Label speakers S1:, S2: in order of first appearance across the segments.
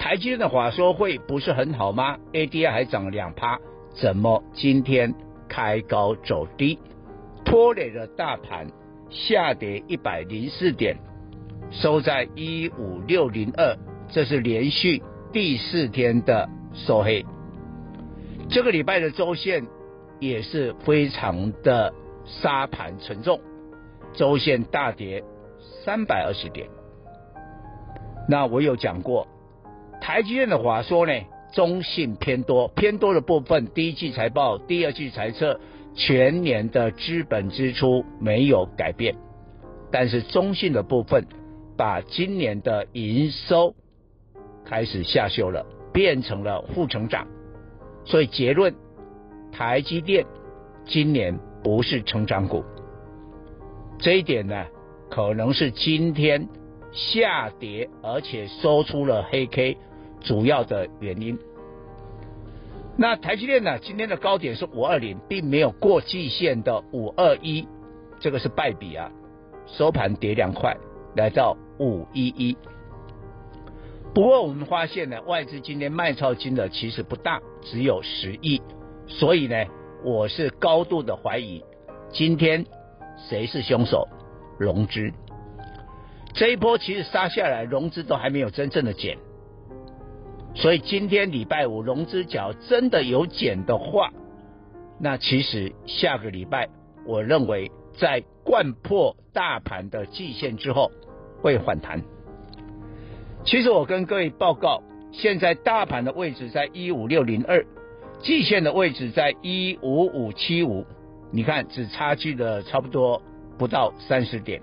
S1: 台积电的话说会不是很好吗？ADR 还涨两趴，怎么今天开高走低，拖累了大盘下跌一百零四点，收在一五六零二，这是连续第四天的收黑。这个礼拜的周线也是非常的杀盘沉重，周线大跌三百二十点。那我有讲过，台积电的话说呢，中性偏多，偏多的部分，第一季财报、第二季财测，全年的资本支出没有改变，但是中性的部分，把今年的营收开始下修了，变成了负成长。所以结论，台积电今年不是成长股，这一点呢，可能是今天下跌而且收出了黑 K 主要的原因。那台积电呢，今天的高点是五二零，并没有过季线的五二一，这个是败笔啊，收盘跌两块，来到五一一。不过我们发现呢，外资今天卖超金额其实不大，只有十亿，所以呢，我是高度的怀疑，今天谁是凶手？融资这一波其实杀下来，融资都还没有真正的减，所以今天礼拜五融资假如真的有减的话，那其实下个礼拜我认为在贯破大盘的季线之后会反弹。其实我跟各位报告，现在大盘的位置在一五六零二，季线的位置在一五五七五，你看只差距了差不多不到三十点。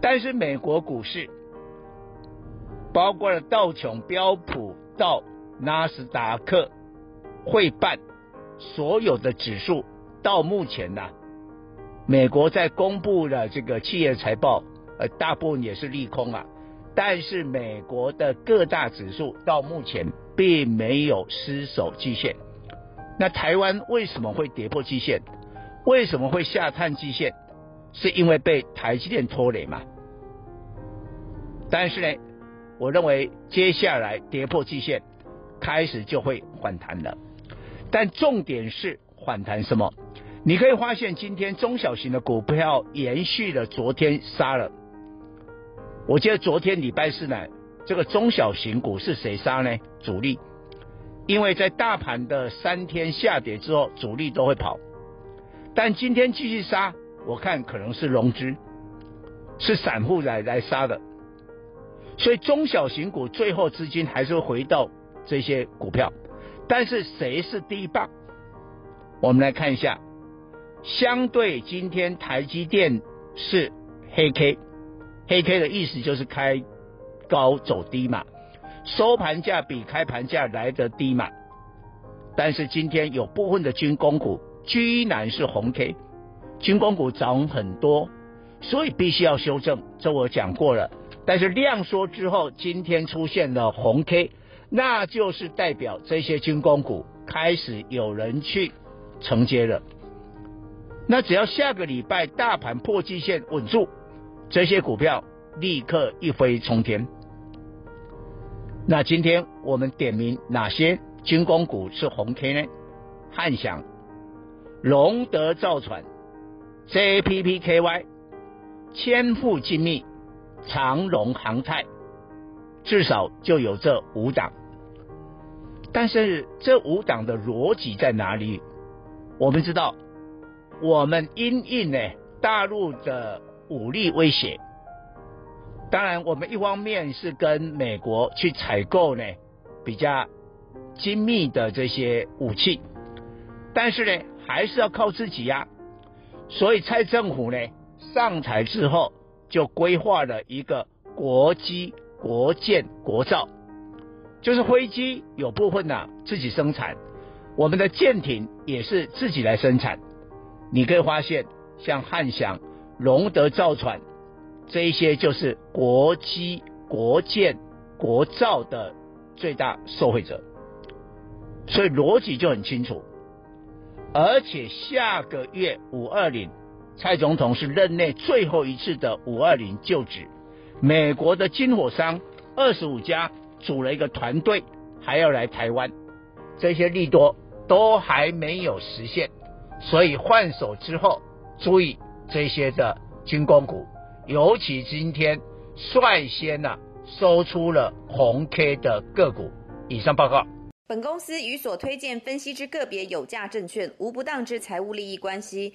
S1: 但是美国股市，包括了道琼、标普到纳斯达克、费半，所有的指数到目前呢、美国在公布了这个企业财报，呃，大部分也是利空啊。但是美国的各大指数到目前并没有失守季线，那台湾为什么会跌破季线？为什么会下探季线？是因为被台积电拖累嘛？但是呢，我认为接下来跌破季线，开始就会反弹了。但重点是反弹什么？你可以发现今天中小型的股票延续了昨天杀了。我记得昨天礼拜四呢，这个中小型股是谁杀呢？主力，因为在大盘的三天下跌之后，主力都会跑，但今天继续杀，我看可能是融资，是散户来来杀的，所以中小型股最后资金还是会回到这些股票，但是谁是第一棒？我们来看一下，相对今天台积电是黑 K。黑 K 的意思就是开高走低嘛，收盘价比开盘价来得低嘛。但是今天有部分的军工股居然是红 K，军工股涨很多，所以必须要修正。这我讲过了。但是量缩之后，今天出现了红 K，那就是代表这些军工股开始有人去承接了。那只要下个礼拜大盘破季线稳住。这些股票立刻一飞冲天。那今天我们点名哪些军工股是红 K 呢？汉翔、龙德造船、JPPKY、千富精密、长荣航太，至少就有这五档。但是这五档的逻辑在哪里？我们知道，我们因应呢大陆的武力威胁，当然我们一方面是跟美国去采购呢比较精密的这些武器，但是呢还是要靠自己呀、啊。所以蔡政府呢上台之后就规划了一个国机国舰国造。就是飞机有部分呢、啊、自己生产，我们的舰艇也是自己来生产。你可以发现，像汉翔、龙德造船这一些，就是国机、国舰、国造的最大受惠者。所以逻辑就很清楚。而且下个月五二零，蔡总统是任内最后一次的五二零就职，美国的军火商二十五家。组了一个团队，还要来台湾，这些利多都还没有实现，所以换手之后，注意这些的军工股，尤其今天率先呢、收出了红 K 的个股。以上报告。
S2: 本公司与所推荐分析之个别有价证券无不当之财务利益关系。